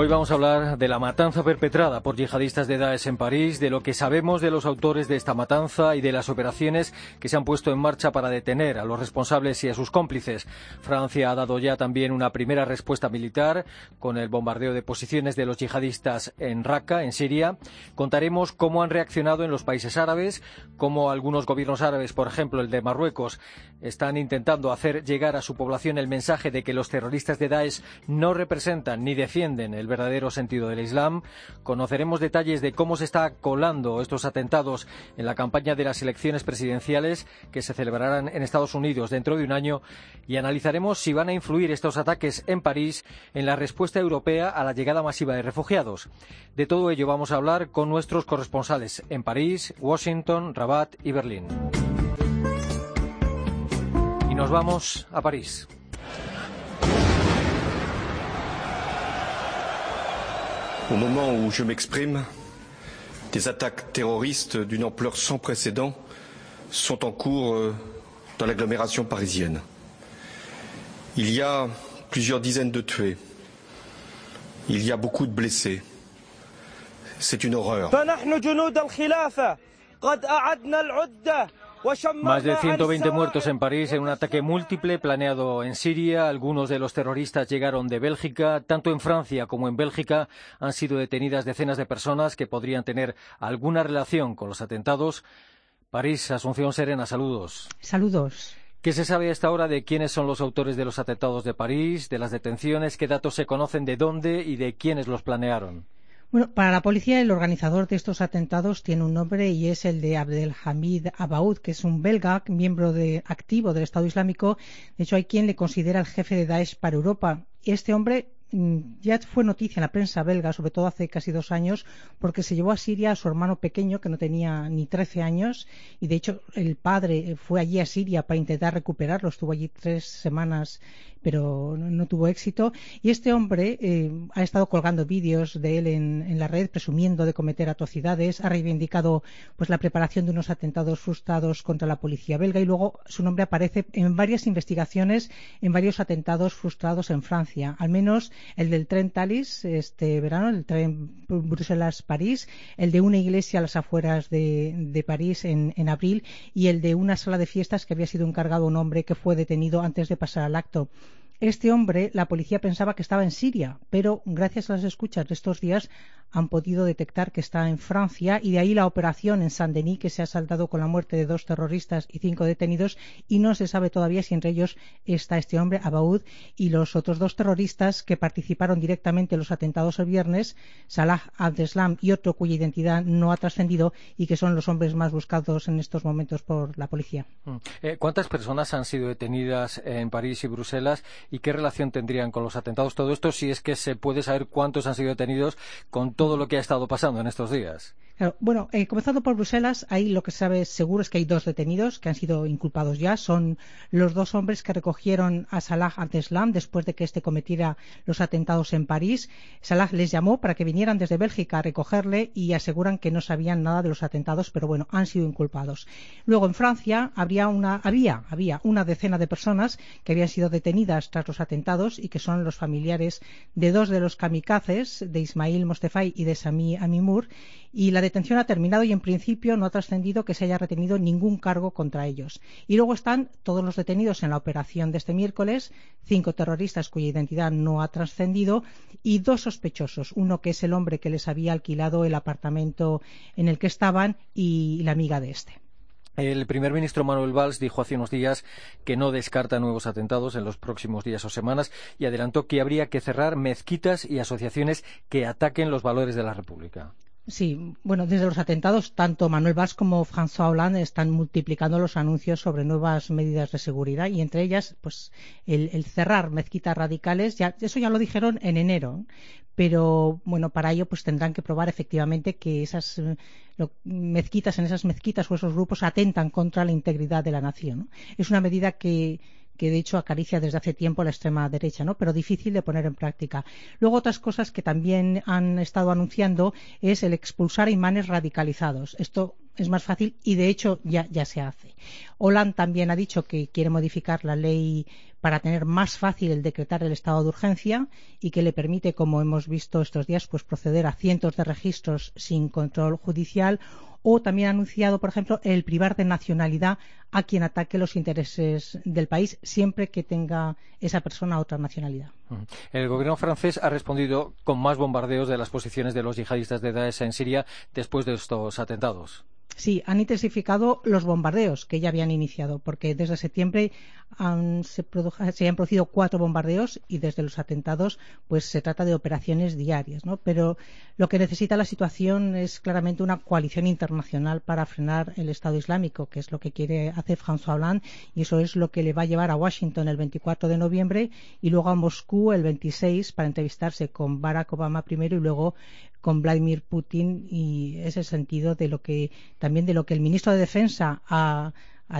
Hoy vamos a hablar de la matanza perpetrada por yihadistas de Daesh en París, de lo que sabemos de los autores de esta matanza y de las operaciones que se han puesto en marcha para detener a los responsables y a sus cómplices. Francia ha dado ya también una primera respuesta militar con el bombardeo de posiciones de los yihadistas en Raqqa, en Siria. Contaremos cómo han reaccionado en los países árabes, cómo algunos gobiernos árabes, por ejemplo el de Marruecos, están intentando hacer llegar a su población el mensaje de que los terroristas de Daesh no representan ni defienden el verdadero sentido del Islam. Conoceremos detalles de cómo se está colando estos atentados en la campaña de las elecciones presidenciales que se celebrarán en Estados Unidos dentro de un año y analizaremos si van a influir estos ataques en París en la respuesta europea a la llegada masiva de refugiados. De todo ello vamos a hablar con nuestros corresponsales en París, Washington, Rabat y Berlín. Y nos vamos a París. Au moment où je m'exprime, des attaques terroristes d'une ampleur sans précédent sont en cours euh, dans l'agglomération parisienne. Il y a plusieurs dizaines de tués. Il y a beaucoup de blessés. C'est une horreur. Más de 120 muertos en París en un ataque múltiple planeado en Siria. Algunos de los terroristas llegaron de Bélgica. Tanto en Francia como en Bélgica han sido detenidas decenas de personas que podrían tener alguna relación con los atentados. París, Asunción Serena, saludos. Saludos. ¿Qué se sabe a esta hora de quiénes son los autores de los atentados de París, de las detenciones? ¿Qué datos se conocen de dónde y de quiénes los planearon? Bueno, para la policía el organizador de estos atentados tiene un nombre y es el de Abdelhamid Abaoud, que es un belga, miembro de, activo del Estado Islámico. De hecho, hay quien le considera el jefe de Daesh para Europa. Este hombre Mm, ya fue noticia en la prensa belga, sobre todo hace casi dos años, porque se llevó a Siria a su hermano pequeño, que no tenía ni 13 años, y de hecho el padre fue allí a Siria para intentar recuperarlo, estuvo allí tres semanas, pero no, tuvo éxito. Y este hombre eh, ha estado colgando vídeos de él en, la red, presumiendo de cometer atrocidades, ha reivindicado pues la preparación de unos atentados frustrados contra la policía belga, y luego su nombre aparece en varias investigaciones, en varios atentados frustrados en Francia, al menos el del tren Thalys este verano, el tren Bruselas-París, el de una iglesia a las afueras de, París en, en, abril y el de una sala de fiestas que había sido encargado un hombre que fue detenido antes de pasar al acto. Este hombre, la policía pensaba que estaba en Siria, pero gracias a las escuchas de estos días han podido detectar que está en Francia y de ahí la operación en Saint-Denis que se ha saldado con la muerte de dos terroristas y cinco detenidos y no se sabe todavía si entre ellos está este hombre, Abaoud, y los otros dos terroristas que participaron directamente en los atentados el viernes, Salah Abdeslam y otro cuya identidad no ha trascendido y que son los hombres más buscados en estos momentos por la policía. Mm. Eh, ¿Cuántas personas han sido detenidas en París y Bruselas y qué relación tendrían con los atentados todo esto si es que se puede saber cuántos han sido detenidos con todo lo que ha estado pasando en estos días. Bueno, eh, comenzando por Bruselas, ahí lo que se sabe seguro es que hay dos detenidos que han sido inculpados ya. Son los dos hombres que recogieron a Salah Abdeslam después de que éste cometiera los atentados en París. Salah les llamó para que vinieran desde Bélgica a recogerle y aseguran que no sabían nada de los atentados, pero bueno, han sido inculpados. Luego en Francia habría una, había, había una decena de personas que habían sido detenidas los atentados y que son los familiares de dos de los kamikazes, de Ismail Mostefai y de Sami Amimur, y la detención ha terminado y en principio no ha trascendido que se haya retenido ningún cargo contra ellos. Y luego están todos los detenidos en la operación de este miércoles, cinco terroristas cuya identidad no ha trascendido y dos sospechosos, uno que es el hombre que les había alquilado el apartamento en el que estaban y la amiga de este. El primer ministro Manuel Valls dijo hace unos días que no descarta nuevos atentados en los próximos días o semanas y adelantó que habría que cerrar mezquitas y asociaciones que ataquen los valores de la República. Sí, bueno, desde los atentados, tanto Manuel Valls como François Hollande están multiplicando los anuncios sobre nuevas medidas de seguridad y entre ellas, pues, el, cerrar mezquitas radicales. Ya, eso ya lo dijeron en enero, pero bueno, para ello, pues tendrán que probar efectivamente que esas mezquitas, en esas mezquitas o esos grupos atentan contra la integridad de la nación. Es una medida que que de hecho acaricia desde hace tiempo la extrema derecha, ¿no? Pero difícil de poner en práctica. Luego otras cosas que también han estado anunciando es el expulsar imanes radicalizados. Esto es más fácil y de hecho ya, ya se hace. Hollande también ha dicho que quiere modificar la ley para tener más fácil el decretar el estado de urgencia y que le permite, como hemos visto estos días, pues proceder a cientos de registros sin control judicial o también ha anunciado, por ejemplo, el privar de nacionalidad a quien ataque los intereses del país siempre que tenga esa persona otra nacionalidad. El gobierno francés ha respondido con más bombardeos de las posiciones de los yihadistas de Daesh en Siria después de estos atentados. Sí, han intensificado los bombardeos que ya habían iniciado, porque desde septiembre se, han producido cuatro bombardeos y desde los atentados pues se trata de operaciones diarias, ¿no? Pero lo que necesita la situación es claramente una coalición internacional para frenar el Estado Islámico, que es lo que quiere hacer François Hollande y eso es lo que le va a llevar a Washington el 24 de noviembre y luego a Moscú el 26 para entrevistarse con Barack Obama primero y luego con Vladimir Putin y ese sentido de lo que también de lo que el ministro de Defensa ha,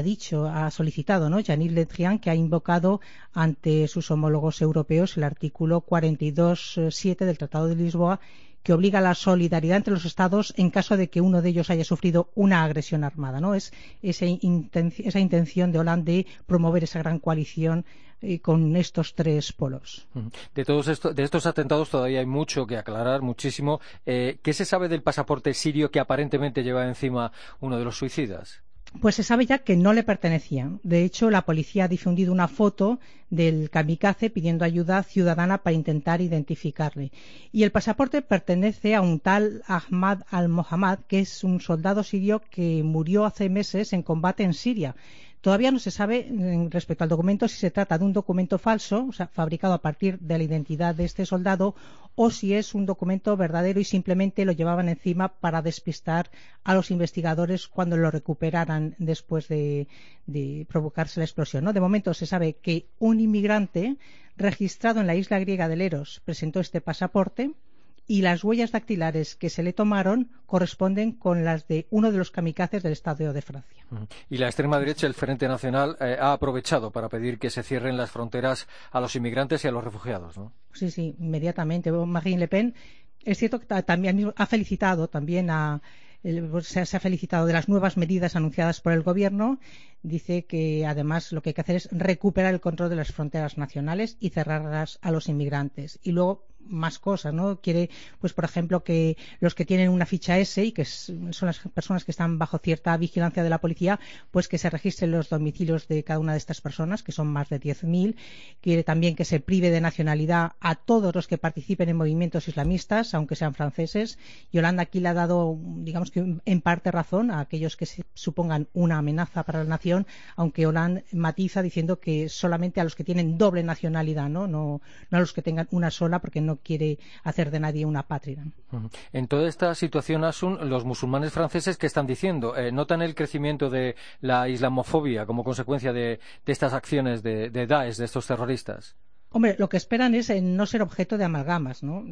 dicho, ha solicitado, ¿no? Jean-Yves Le Drian, que ha invocado ante sus homólogos europeos el artículo 42.7 del Tratado de Lisboa que obliga a la solidaridad entre los Estados en caso de que uno de ellos haya sufrido una agresión armada. ¿no? Es esa, intención de Hollande de promover esa gran coalición eh, con estos tres polos. De todos estos, de estos atentados todavía hay mucho que aclarar, muchísimo. Eh, ¿Qué se sabe del pasaporte sirio que aparentemente lleva encima uno de los suicidas? Pues se sabe ya que no le pertenecían. De hecho, la policía ha difundido una foto del kamikaze pidiendo ayuda ciudadana para intentar identificarle. Y el pasaporte pertenece a un tal Ahmad al-Mohammad, que es un soldado sirio que murió hace meses en combate en Siria Todavía no se sabe respecto al documento si se trata de un documento falso, o sea, fabricado a partir de la identidad de este soldado, o si es un documento verdadero y simplemente lo llevaban encima para despistar a los investigadores cuando lo recuperaran después de, provocarse la explosión. ¿no? De momento se sabe que un inmigrante registrado en la isla griega de Leros presentó este pasaporte y las huellas dactilares que se le tomaron corresponden con las de uno de los kamikazes del Estado de Francia. Y la extrema derecha, el Frente Nacional, eh, ha aprovechado para pedir que se cierren las fronteras a los inmigrantes y a los refugiados, ¿no? Sí, sí, inmediatamente. Marine Le Pen es cierto que también ha felicitado también a se, ha felicitado de las nuevas medidas anunciadas por el Gobierno. Dice que además lo que hay que hacer es recuperar el control de las fronteras nacionales y cerrarlas a los inmigrantes. Y luego más cosas, ¿no? Quiere, pues por ejemplo, que los que tienen una ficha S y que son las personas que están bajo cierta vigilancia de la policía, pues que se registren los domicilios de cada una de estas personas, que son más de 10.000. Quiere también que se prive de nacionalidad a todos los que participen en movimientos islamistas, aunque sean franceses. Yolanda aquí le ha dado, digamos que en parte razón a aquellos que se supongan una amenaza para la aunque Hollande matiza diciendo que solamente a los que tienen doble nacionalidad, ¿no? No, a los que tengan una sola, porque no quiere hacer de nadie una patria. En toda esta situación, Asun, los musulmanes franceses, ¿qué están diciendo? Eh, ¿Notan el crecimiento de la islamofobia como consecuencia de, estas acciones de Daesh, de estos terroristas? Hombre, lo que esperan es eh, no ser objeto de amalgamas, ¿no?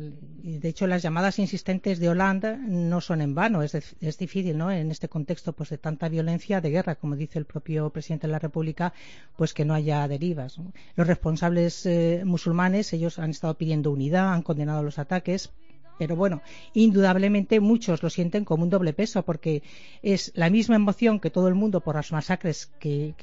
Y de hecho, las llamadas insistentes de Holanda no son en vano. Es, difícil, ¿no? En este contexto, pues de tanta violencia, de guerra, como dice el propio presidente de la República, pues que no haya derivas. Los responsables eh, musulmanes, ellos han estado pidiendo unidad, han condenado los ataques, pero bueno, indudablemente muchos lo sienten como un doble peso porque es la misma emoción que todo el mundo por las masacres que,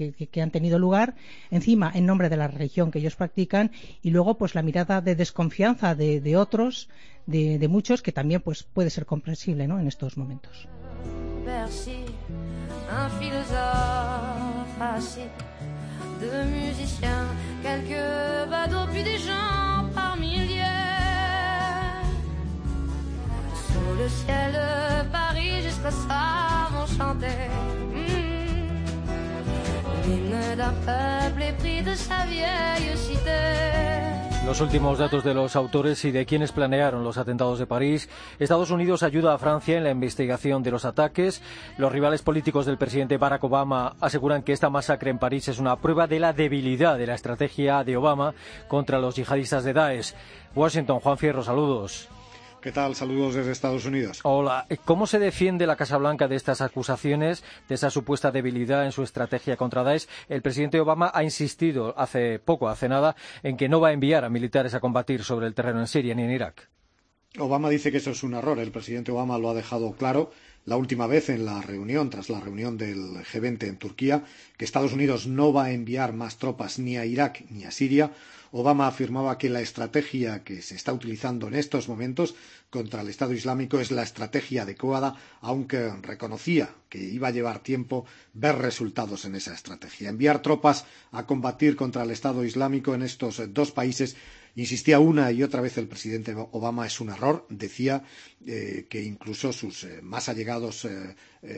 han tenido lugar, encima en nombre de la religión que ellos practican y luego pues la mirada de desconfianza de, otros, de, muchos, que también pues puede ser comprensible ¿no? en estos momentos. Los últimos datos de los autores y de quienes planearon los atentados de París. Estados Unidos ayuda a Francia en la investigación de los ataques. Los rivales políticos del presidente Barack Obama aseguran que esta masacre en París es una prueba de la debilidad de la estrategia de Obama contra los yihadistas de Daesh. Washington, Juan Fierro, saludos. ¿Qué tal? Saludos desde Estados Unidos. Hola. ¿Cómo se defiende la Casa Blanca de estas acusaciones, de esa supuesta debilidad en su estrategia contra Daesh? El presidente Obama ha insistido hace poco, hace nada, en que no va a enviar a militares a combatir sobre el terreno en Siria ni en Irak. Obama dice que eso es un error. El presidente Obama lo ha dejado claro la última vez en la reunión, tras la reunión del G20 en Turquía, que Estados Unidos no va a enviar más tropas ni a Irak ni a Siria. Obama afirmaba que la estrategia que se está utilizando en estos momentos contra el Estado Islámico es la estrategia adecuada, aunque reconocía que iba a llevar tiempo ver resultados en esa estrategia. Enviar tropas a combatir contra el Estado Islámico en estos dos países Insistía una y otra vez el presidente Obama es un error. Decía eh, que incluso sus eh, más allegados eh,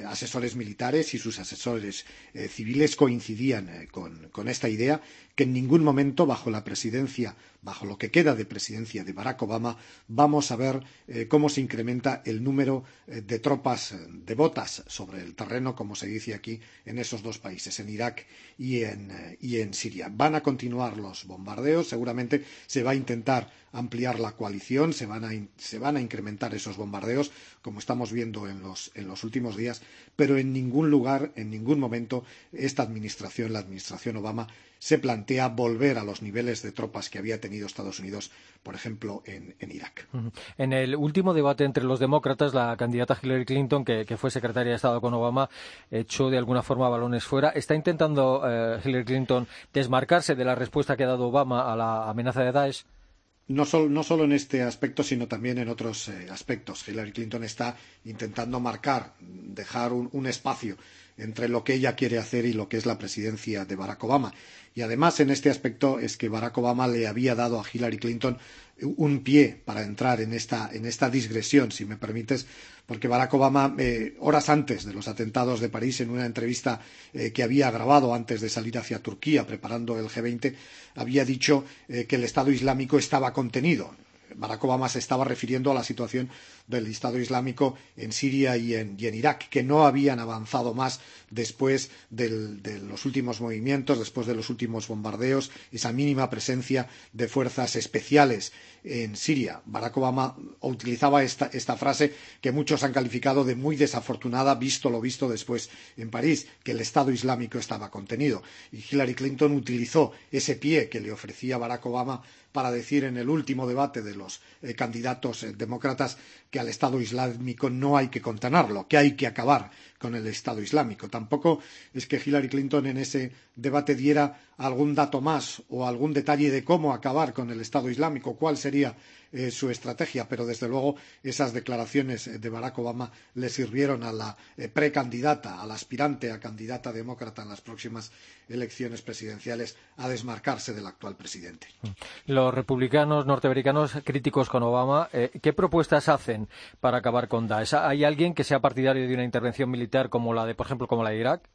asesores militares y sus asesores civiles coincidían con, esta idea que en ningún momento bajo la presidencia, bajo lo que queda de presidencia de Barack Obama, vamos a ver eh, cómo se incrementa el número eh, de tropas devotas sobre el terreno, como se dice aquí, en esos dos países, en Irak y en, eh, y en Siria. Van a continuar los bombardeos, seguramente se va a intentar ampliar la coalición, se van a, se van a incrementar esos bombardeos, como estamos viendo en los, en los últimos días, pero en ningún lugar, en ningún momento, esta administración, la administración Obama, se plantea volver a los niveles de tropas que había tenido Estados Unidos, por ejemplo, en, en Irak. En el último debate entre los demócratas, la candidata Hillary Clinton, que, que, fue secretaria de Estado con Obama, echó de alguna forma balones fuera. ¿Está intentando eh, Hillary Clinton desmarcarse de la respuesta que ha dado Obama a la amenaza de Daesh? no, sol, no solo en este aspecto, sino también en otros eh, aspectos. Hillary Clinton está intentando marcar, dejar un, un, espacio entre lo que ella quiere hacer y lo que es la presidencia de Barack Obama. Y además, en este aspecto, es que Barack Obama le había dado a Hillary Clinton un pie para entrar en esta, en esta digresión, si me permites, porque Barack Obama, eh, horas antes de los atentados de París, en una entrevista eh, que había grabado antes de salir hacia Turquía preparando el G20, había dicho eh, que el Estado Islámico estaba contenido. Barack Obama se estaba refiriendo a la situación del Estado Islámico en Siria y en, Irak, que no habían avanzado más después de los últimos movimientos, después de los últimos bombardeos, esa mínima presencia de fuerzas especiales en Siria. Barack Obama utilizaba esta, esta frase que muchos han calificado de muy desafortunada, visto lo visto después en París, que el Estado Islámico estaba contenido. Y Hillary Clinton utilizó ese pie que le ofrecía Barack Obama para decir en el último debate de los eh, candidatos eh, demócratas que al Estado Islámico no hay que contenerlo, que hay que acabar con el Estado Islámico. Tampoco es que Hillary Clinton en ese debate diera algún dato más o algún detalle de cómo acabar con el Estado Islámico, cuál sería eh, su estrategia, pero desde luego esas declaraciones de Barack Obama le sirvieron a la eh, precandidata, a la aspirante a candidata demócrata en las próximas elecciones presidenciales a desmarcarse del actual presidente. Los republicanos norteamericanos críticos con Obama, eh, ¿qué propuestas hacen para acabar con Daesh? ¿Hay alguien que sea partidario de una intervención militar como la de, por ejemplo, como la de Irak?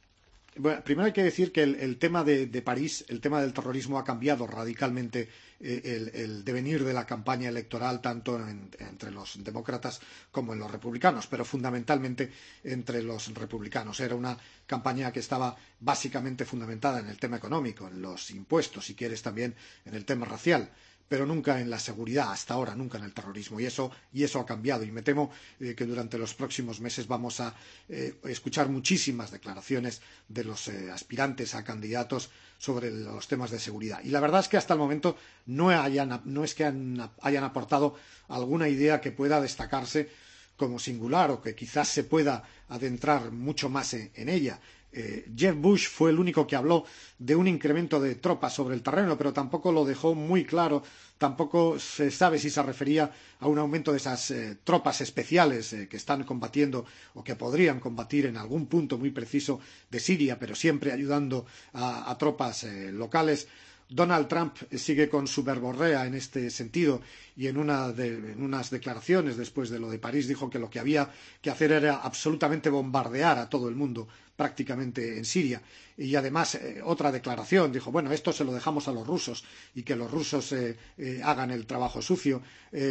Bueno, primero hay que decir que el, tema de, París, el tema del terrorismo ha cambiado radicalmente eh, el, devenir de la campaña electoral tanto en, entre los demócratas como en los republicanos, pero fundamentalmente entre los republicanos. Era una campaña que estaba básicamente fundamentada en el tema económico, en los impuestos, si quieres también en el tema racial pero nunca en la seguridad, hasta ahora, nunca en el terrorismo. Y eso, y eso ha cambiado. Y me temo eh, que durante los próximos meses vamos a eh, escuchar muchísimas declaraciones de los eh, aspirantes a candidatos sobre los temas de seguridad. Y la verdad es que hasta el momento no, hayan, no es que hayan aportado alguna idea que pueda destacarse como singular o que quizás se pueda adentrar mucho más en ella. Eh, Jeff Bush fue el único que habló de un incremento de tropas sobre el terreno, pero tampoco lo dejó muy claro, tampoco se sabe si se refería a un aumento de esas eh, tropas especiales eh, que están combatiendo o que podrían combatir en algún punto muy preciso de Siria, pero siempre ayudando a, a tropas locales. Donald Trump sigue con su verborrea en este sentido y en, una de, unas declaraciones después de lo de París dijo que lo que había que hacer era absolutamente bombardear a todo el mundo prácticamente en Siria. Y además, eh, otra declaración, dijo, bueno, esto se lo dejamos a los rusos y que los rusos eh, eh, hagan el trabajo sucio.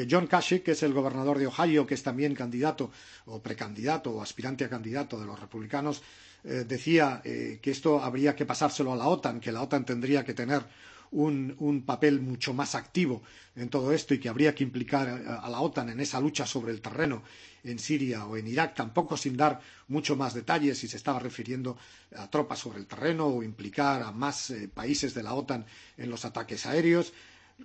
John Kasich, que es el gobernador de Ohio, que es también candidato o precandidato o aspirante a candidato de los republicanos, eh, decía eh, que esto habría que pasárselo a la OTAN, que la OTAN tendría que tener un, papel mucho más activo en todo esto y que habría que implicar a la OTAN en esa lucha sobre el terreno en Siria o en Irak, tampoco sin dar mucho más detalles si se estaba refiriendo a tropas sobre el terreno o implicar a más eh, países de la OTAN en los ataques aéreos.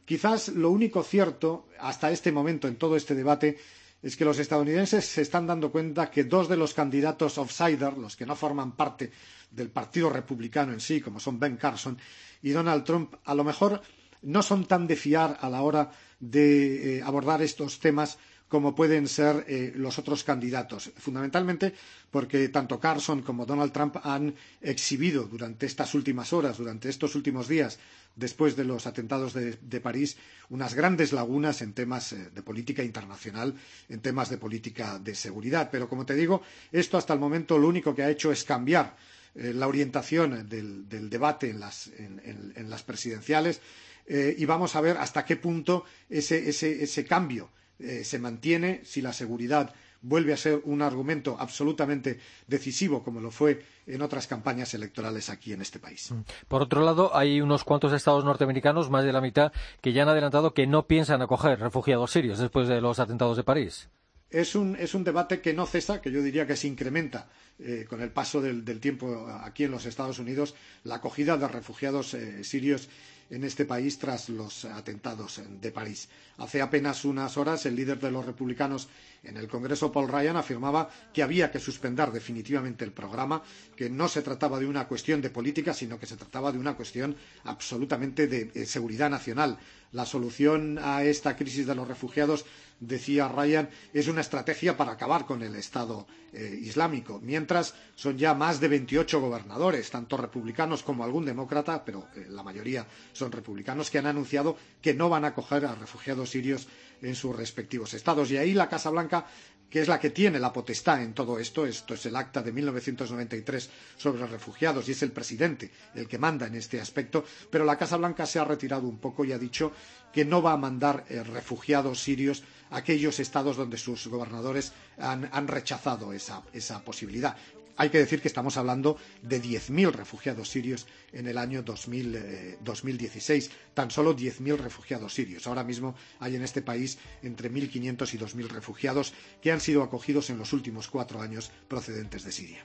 Quizás lo único cierto hasta este momento en todo este debate es que los estadounidenses se están dando cuenta que dos de los candidatos outsider, los que no forman parte del Partido Republicano en sí, como son Ben Carson y Donald Trump, a lo mejor no son tan de fiar a la hora de eh, abordar estos temas como pueden ser eh, los otros candidatos, fundamentalmente porque tanto Carson como Donald Trump han exhibido durante estas últimas horas, durante estos últimos días, después de los atentados de, París, unas grandes lagunas en temas eh, de política internacional, en temas de política de seguridad. Pero, como te digo, esto hasta el momento lo único que ha hecho es cambiar eh, la orientación del, debate en las, en, en, en las presidenciales y vamos a ver hasta qué punto ese cambio eh, se mantiene, si la seguridad vuelve a ser un argumento absolutamente decisivo, como lo fue en otras campañas electorales aquí en este país. Mm. Por otro lado, hay unos cuantos estados norteamericanos, más de la mitad, que ya han adelantado que no piensan acoger refugiados sirios después de los atentados de París. Es un, es un debate que no cesa, que yo diría que se incrementa eh, con el paso del, del, tiempo aquí en los Estados Unidos, la acogida de refugiados eh, sirios en este país tras los atentados de París. Hace apenas unas horas, el líder de los republicanos en el Congreso, Paul Ryan, afirmaba que había que suspender definitivamente el programa, que no se trataba de una cuestión de política, sino que se trataba de una cuestión absolutamente de, de seguridad nacional. La solución a esta crisis de los refugiados decía Ryan, es una estrategia para acabar con el Estado eh, Islámico. Mientras son ya más de 28 gobernadores, tanto republicanos como algún demócrata, pero eh, la mayoría son republicanos, que han anunciado que no van a acoger a refugiados sirios en sus respectivos estados. Y ahí la Casa Blanca que es la que tiene la potestad en todo esto. Esto es el acta de 1993 sobre refugiados y es el presidente el que manda en este aspecto. Pero la Casa Blanca se ha retirado un poco y ha dicho que no va a mandar eh, refugiados sirios a aquellos estados donde sus gobernadores han, rechazado esa, esa posibilidad. Hay que decir que estamos hablando de 10.000 refugiados sirios en el año 2000, eh, 2016. Tan solo 10.000 refugiados sirios. Ahora mismo hay en este país entre 1.500 y 2.000 refugiados que han sido acogidos en los últimos cuatro años procedentes de Siria.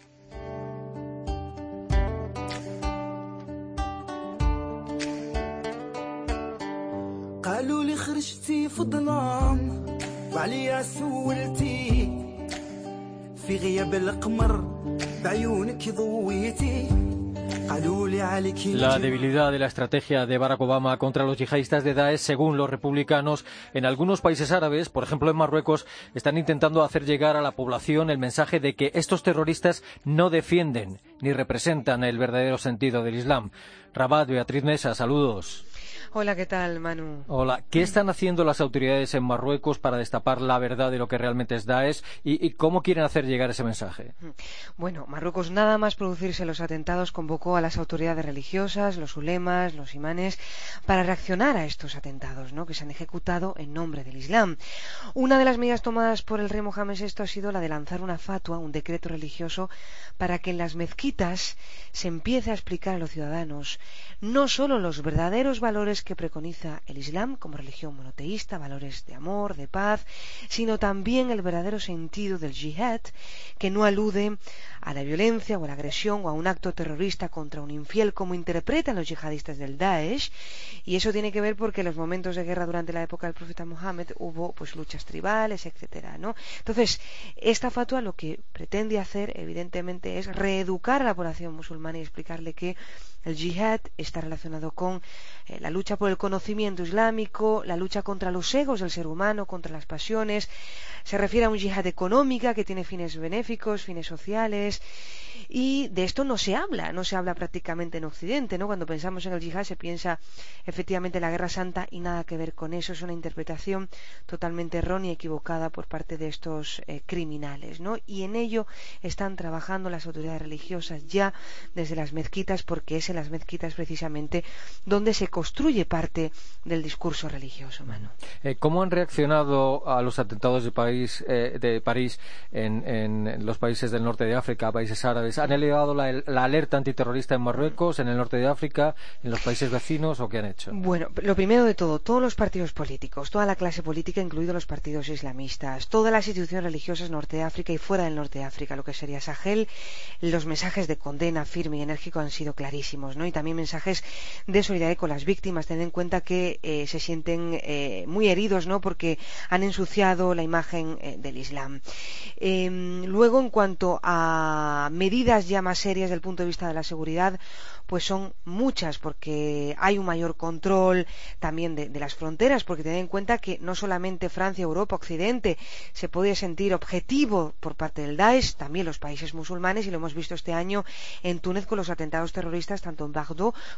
قالوا لي خرجتي في الظلام وعليا سولتي في غياب القمر La debilidad de la estrategia de Barack Obama contra los yihadistas de Daesh, según los republicanos, en algunos países árabes, por ejemplo en Marruecos, están intentando hacer llegar a la población el mensaje de que estos terroristas no defienden ni representan el verdadero sentido del Islam. Rabat, Beatriz Mesa, saludos. Hola, ¿qué tal, Manu? Hola. ¿Qué están haciendo las autoridades en Marruecos para destapar la verdad de lo que realmente es Daesh y, y cómo quieren hacer llegar ese mensaje? Bueno, Marruecos, nada más producirse los atentados, convocó a las autoridades religiosas, los ulemas, los imanes, para reaccionar a estos atentados, ¿no? que se han ejecutado en nombre del Islam. Una de las medidas tomadas por el rey Mohamed VI ha sido la de lanzar una fatua, un decreto religioso, para que en las mezquitas se empiece a explicar a los ciudadanos no solo los verdaderos valores que preconiza el Islam como religión monoteísta, valores de amor, de paz, sino también el verdadero sentido del jihad, que no alude a la violencia o a la agresión o a un acto terrorista contra un infiel como interpretan los yihadistas del Daesh y eso tiene que ver porque en los momentos de guerra durante la época del profeta Mohammed hubo pues luchas tribales, etcétera, ¿no? Entonces, esta fatua lo que pretende hacer evidentemente es reeducar a la población musulmana y explicarle que el yihad está relacionado con eh, la lucha por el conocimiento islámico, la lucha contra los egos del ser humano, contra las pasiones. Se refiere a un yihad económica que tiene fines benéficos, fines sociales. Y de esto no se habla, no se habla prácticamente en Occidente, ¿no? Cuando pensamos en el yihad se piensa efectivamente en la Guerra Santa y nada que ver con eso. Es una interpretación totalmente errónea y equivocada por parte de estos eh, criminales, ¿no? Y en ello están trabajando las autoridades religiosas ya desde las mezquitas, porque es en las mezquitas precisamente donde se construye parte del discurso religioso, humano. Eh, ¿Cómo han reaccionado a los atentados de París, eh, de París en, los países del norte de África, países árabes? ¿Han elevado la, la, alerta antiterrorista en Marruecos, en el norte de África, en los países vecinos o qué han hecho? Bueno, lo primero de todo, todos los partidos políticos, toda la clase política, incluidos los partidos islamistas, todas las instituciones religiosas norte de África y fuera del norte de África, lo que sería Sahel, los mensajes de condena firme y enérgico han sido clarísimos, ¿no? Y también mensajes de solidaridad con las víctimas, teniendo en cuenta que eh, se sienten eh, muy heridos, ¿no? Porque han ensuciado la imagen eh, del Islam. Em, luego, en cuanto a medidas ya más serias desde el punto de vista de la seguridad, pues son muchas, porque hay un mayor control también de, las fronteras, porque tened en cuenta que no solamente Francia, Europa, Occidente se puede sentir objetivo por parte del Daesh, también los países musulmanes, y lo hemos visto este año en Túnez con los atentados terroristas, tanto en Bagdad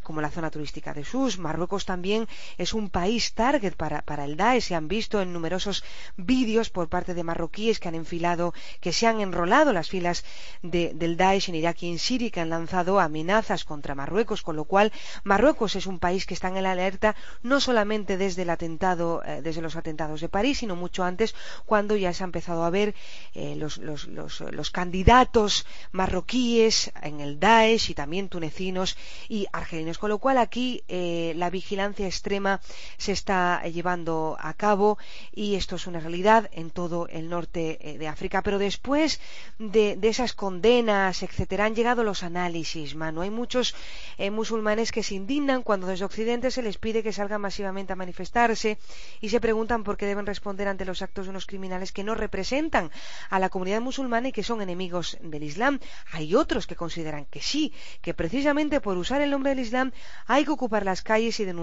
como en la zona turística de Sus. Marruecos también es un país target para, el Daesh. Se han visto en numerosos vídeos por parte de marroquíes que han enfilado, que se han enrolado las filas del Daesh en Irak y en Siria y que han lanzado amenazas contra Marruecos, con lo cual Marruecos es un país que está en la alerta no solamente desde el atentado, eh, desde los atentados de París, sino mucho antes, cuando ya se ha empezado a ver eh, los, los, candidatos marroquíes en el Daesh y también tunecinos y argelinos, con lo cual aquí eh, la vigilancia extrema se está llevando a cabo y esto es una realidad en todo el norte de África. Pero después de, de esas condenas, etcétera, han llegado los análisis, mano. Hay muchos eh, musulmanes que se indignan cuando desde Occidente se les pide que salgan masivamente a manifestarse y se preguntan por qué deben responder ante los actos de unos criminales que no representan a la comunidad musulmana y que son enemigos del Islam. Hay otros que consideran que sí, que precisamente por usar el nombre del Islam hay que ocupar las calles y denunciar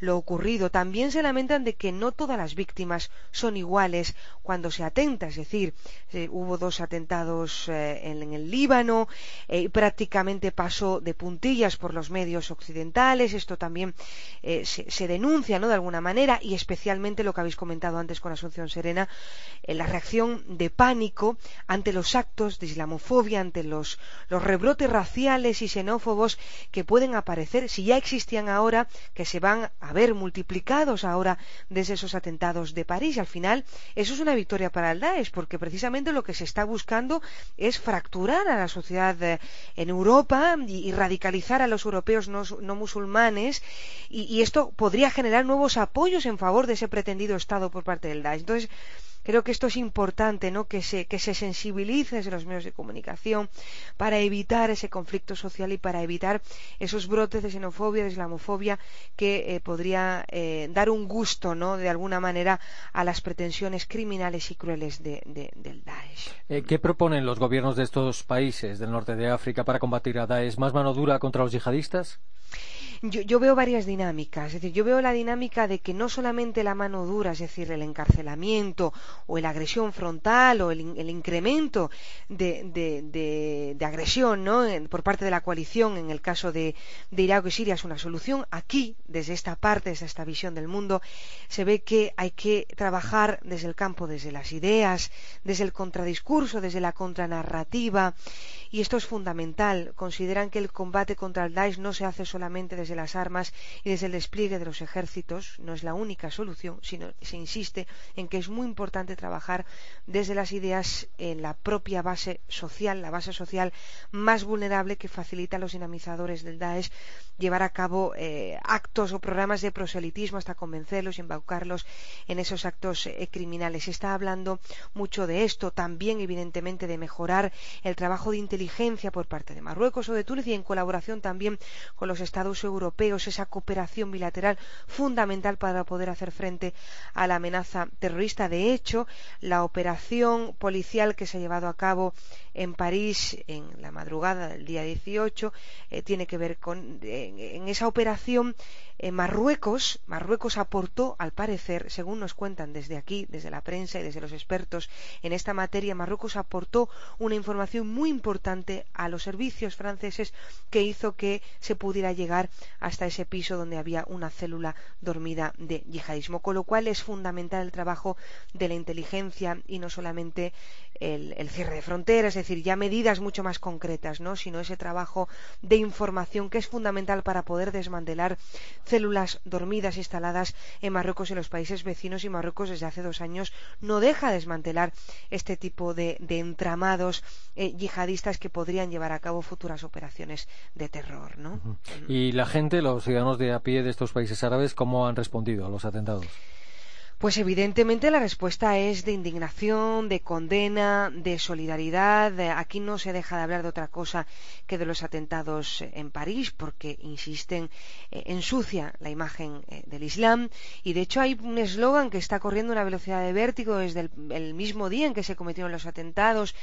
lo ocurrido. También se lamentan de que no todas las víctimas son iguales cuando se atenta, es decir, eh, hubo dos atentados eh, en, el Líbano y prácticamente pasó de punto por los medios occidentales, esto también eh, se, denuncia ¿no? de alguna manera y especialmente lo que habéis comentado antes con Asunción Serena, eh, la reacción de pánico ante los actos de islamofobia, ante los rebrotes raciales y xenófobos que pueden aparecer, si ya existían ahora, que se van a ver multiplicados ahora desde esos atentados de París. Al final, eso es una victoria para el Daesh, porque precisamente lo que se está buscando es fracturar a la sociedad eh, en Europa y, y radicalizar a los europeos no, musulmanes y, esto podría generar nuevos apoyos en favor de ese pretendido Estado por parte del Daesh. Entonces, creo que esto es importante, ¿no? Que se, que se sensibilice desde los medios de comunicación para evitar ese conflicto social y para evitar esos brotes de xenofobia, de islamofobia que eh, podría eh, dar un gusto, ¿no? De alguna manera a las pretensiones criminales y crueles de, del Daesh. Eh, ¿Qué proponen los gobiernos de estos países del norte de África para combatir a Daesh? ¿Más mano dura contra los yihadistas? Yo, veo varias dinámicas. Es decir, yo veo la dinámica de que no solamente la mano dura, es decir, el encarcelamiento o la agresión frontal o el, incremento de, agresión ¿no? por parte de la coalición en el caso de, Irak y Siria es una solución. Aquí, desde esta parte, desde esta visión del mundo, se ve que hay que trabajar desde el campo, desde las ideas, desde el contradiscurso, desde la contranarrativa y esto es fundamental. Consideran que el combate contra el Daesh no se hace solamente desde las armas y desde el despliegue de los ejércitos, no es la única solución, sino se insiste en que es muy importante trabajar desde las ideas en la propia base social, la base social más vulnerable que facilita a los dinamizadores del Daesh llevar a cabo eh, actos o programas de proselitismo hasta convencerlos y embaucarlos en esos actos eh, criminales. Se está hablando mucho de esto, también evidentemente de mejorar el trabajo de inteligencia por parte de Marruecos o de Túnez y en colaboración también con los Estados europeos, esa cooperación bilateral fundamental para poder hacer frente a la amenaza terrorista. De hecho, la operación policial que se ha llevado a cabo en París en la madrugada del día 18 eh, tiene que ver con en, esa operación eh, Marruecos, Marruecos aportó, al parecer, según nos cuentan desde aquí, desde la prensa y desde los expertos en esta materia, Marruecos aportó una información muy importante a los servicios franceses que hizo que se pudiera llegar hasta ese piso donde había una célula dormida de yihadismo. Con lo cual es fundamental el trabajo de la inteligencia y no solamente el, cierre de fronteras, es decir, ya medidas mucho más concretas, ¿no? sino ese trabajo de información que es fundamental para poder desmantelar células dormidas instaladas en Marruecos y en los países vecinos y Marruecos desde hace dos años no deja desmantelar este tipo de, entramados eh, yihadistas que podrían llevar a cabo futuras operaciones de terror. ¿no? ¿Y la gente, los ciudadanos de a pie de estos países árabes, cómo han respondido a los atentados? Pues evidentemente la respuesta es de indignación, de condena, de solidaridad. Aquí no se deja de hablar de otra cosa que de los atentados en París, porque insisten, eh, ensucia la imagen eh, del Islam. Y de hecho hay un eslogan que está corriendo a una velocidad de vértigo desde el mismo día en que se cometieron los atentados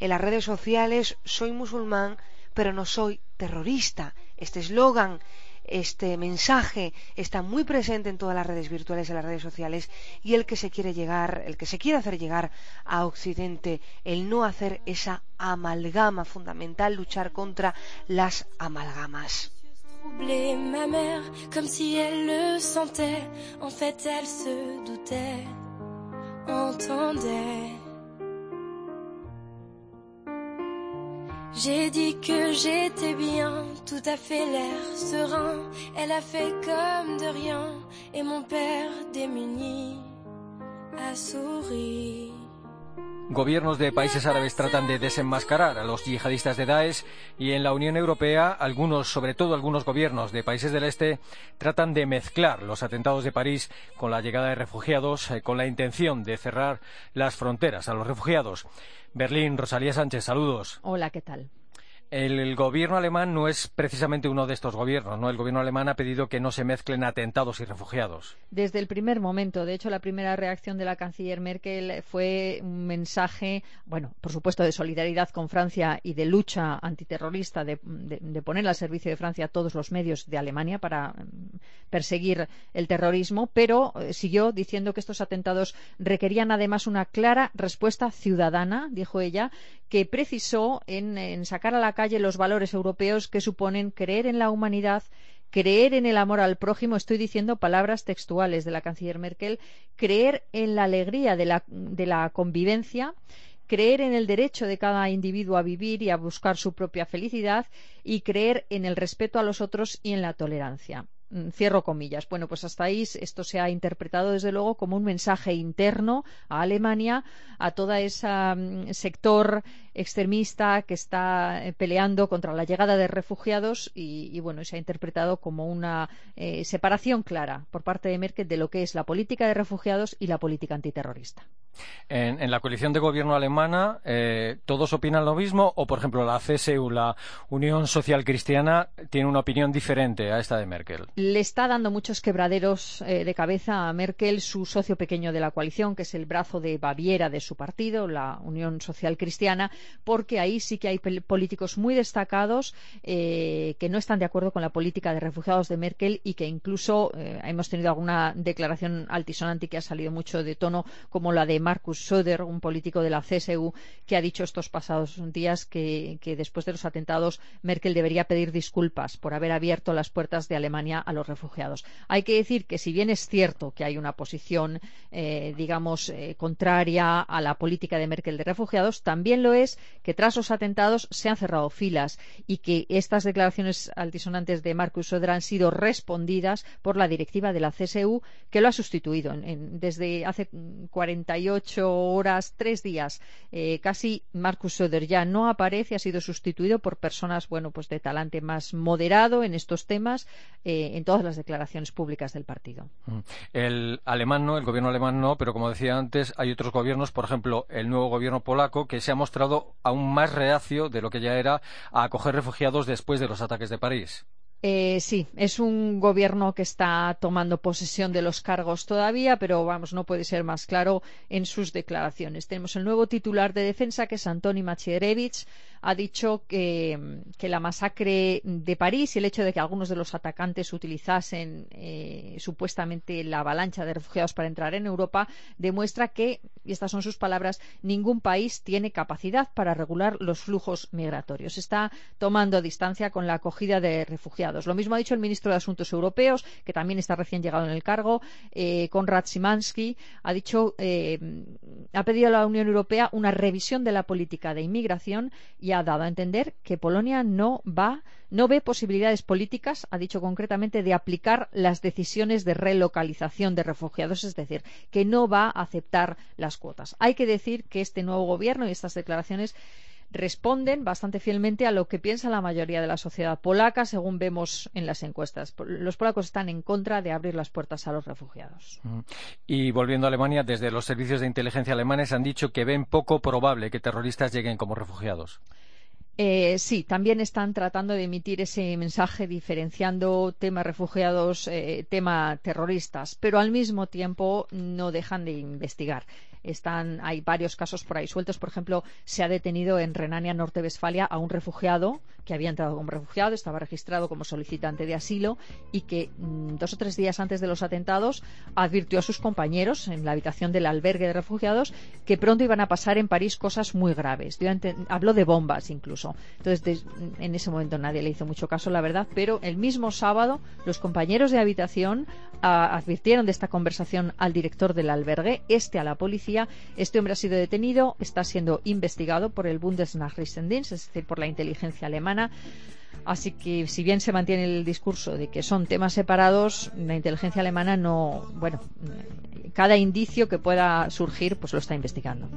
en las redes sociales. Soy musulmán, pero no soy terrorista. Este eslogan este mensaje está muy presente en todas las redes virtuales, en las redes sociales, y el que se quiere llegar, el que se quiere hacer llegar a Occidente, el no hacer esa amalgama fundamental, luchar contra las amalgamas. J'ai dit que j'étais bien, tout à fait l'air serein. Elle a fait comme et mon père a souri. Gobiernos de países árabes tratan de desenmascarar a los yihadistas de Daesh y en la Unión Europea algunos, sobre todo algunos gobiernos de países del este, tratan de mezclar los atentados de París con la llegada de refugiados eh, con la intención de cerrar las fronteras a los refugiados. Berlín, Rosalía Sánchez, saludos. Hola, ¿qué tal? El, gobierno alemán no es precisamente uno de estos gobiernos, ¿no? El gobierno alemán ha pedido que no se mezclen atentados y refugiados. Desde el primer momento. De hecho, la primera reacción de la canciller Merkel fue un mensaje, bueno, por supuesto, de solidaridad con Francia y de lucha antiterrorista, de, poner al servicio de Francia todos los medios de Alemania para mm, perseguir el terrorismo, pero eh, siguió diciendo que estos atentados requerían además una clara respuesta ciudadana, dijo ella, que precisó en, sacar a la calle los valores europeos que suponen creer en la humanidad, creer en el amor al prójimo, estoy diciendo palabras textuales de la canciller Merkel, creer en la alegría de la, convivencia, creer en el derecho de cada individuo a vivir y a buscar su propia felicidad y creer en el respeto a los otros y en la tolerancia. Mm, cierro comillas. Bueno, pues hasta ahí esto se ha interpretado desde luego como un mensaje interno a Alemania, a todo ese mm, sector extremista que está eh, peleando contra la llegada de refugiados y, bueno, se ha interpretado como una eh, separación clara por parte de Merkel de lo que es la política de refugiados y la política antiterrorista. En, la coalición de gobierno alemana, eh, ¿todos opinan lo mismo? O, por ejemplo, la CSU, la Unión Social Cristiana, tiene una opinión diferente a esta de Merkel? Le está dando muchos quebraderos de cabeza a Merkel, su socio pequeño de la coalición, que es el brazo de Baviera de su partido, la Unión Social Cristiana, porque ahí sí que hay políticos muy destacados eh, que no están de acuerdo con la política de refugiados de Merkel y que incluso eh, hemos tenido alguna declaración altisonante que ha salido mucho de tono, como la de Markus Söder, un político de la CSU, que ha dicho estos pasados días que, después de los atentados Merkel debería pedir disculpas por haber abierto las puertas de Alemania a los refugiados. Hay que decir que si bien es cierto que hay una posición, eh, digamos, contraria a la política de Merkel de refugiados, también lo es que tras los atentados se han cerrado filas y que estas declaraciones altisonantes de Marcus Söder han sido respondidas por la directiva de la CSU que lo ha sustituido. desde hace 48 horas, tres días, eh, casi Marcus Söder ya no aparece, ha sido sustituido por personas, bueno, pues de talante más moderado en estos temas eh, en todas las declaraciones públicas del partido. Mm. El alemán no, el gobierno alemán no, pero como decía antes, hay otros gobiernos, por ejemplo, el nuevo gobierno polaco, que se ha mostrado aún más reacio de lo que ya era a acoger refugiados después de los ataques de París. Eh, sí, es un gobierno que está tomando posesión de los cargos todavía, pero vamos, no puede ser más claro en sus declaraciones. Tenemos el nuevo titular de defensa, que es Antoni Macierewicz, ha dicho que, la masacre de París y el hecho de que algunos de los atacantes utilizasen eh, supuestamente la avalancha de refugiados para entrar en Europa demuestra que, y estas son sus palabras, ningún país tiene capacidad para regular los flujos migratorios. Está tomando distancia con la acogida de refugiados. Lo mismo ha dicho el ministro de Asuntos Europeos, que también está recién llegado en el cargo, eh, Konrad Szymanski, ha dicho, eh, ha pedido a la Unión Europea una revisión de la política de inmigración y ha dado a entender que Polonia no va no ve posibilidades políticas, ha dicho concretamente, de aplicar las decisiones de relocalización de refugiados, es decir, que no va a aceptar las cuotas. Hay que decir que este nuevo gobierno y estas declaraciones responden bastante fielmente a lo que piensa la mayoría de la sociedad polaca, según vemos en las encuestas. Los polacos están en contra de abrir las puertas a los refugiados. Y volviendo a Alemania, desde los servicios de inteligencia alemanes han dicho que ven poco probable que terroristas lleguen como refugiados. Eh, sí, también están tratando de emitir ese mensaje diferenciando tema refugiados, eh, tema terroristas, pero al mismo tiempo no dejan de investigar. Están, hay varios casos por ahí sueltos. Por ejemplo, se ha detenido en Renania Norte-Westfalia a un refugiado que había entrado como refugiado, estaba registrado como solicitante de asilo y que mm, dos o tres días antes de los atentados advirtió a sus compañeros en la habitación del albergue de refugiados que pronto iban a pasar en París cosas muy graves. Habló de bombas incluso. Entonces, en ese momento nadie le hizo mucho caso, la verdad, pero el mismo sábado los compañeros de habitación ah, advirtieron de esta conversación al director del albergue, este a la policía este hombre ha sido detenido, está siendo investigado por el Bundesnachrichtendienst, es decir, por la inteligencia alemana. Así que, si bien se mantiene el discurso de que son temas separados, la inteligencia alemana no, bueno, cada indicio que pueda surgir, pues lo está investigando.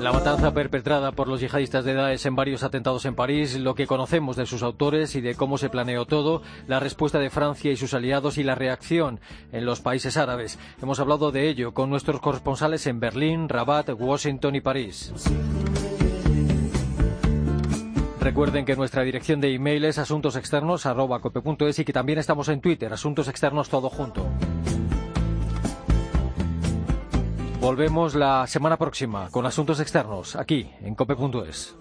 La matanza perpetrada por los yihadistas de Daesh en varios atentados en París, lo que conocemos de sus autores y de cómo se planeó todo, la respuesta de Francia y sus aliados y la reacción en los países árabes. Hemos hablado de ello con nuestros corresponsales en Berlín, Rabat, Washington y París. Recuerden que nuestra dirección de email es asuntosexternos.cope.es y que también estamos en Twitter, Asuntos Externos Todo Junto. Volvemos la semana próxima con asuntos externos aquí en cope.es.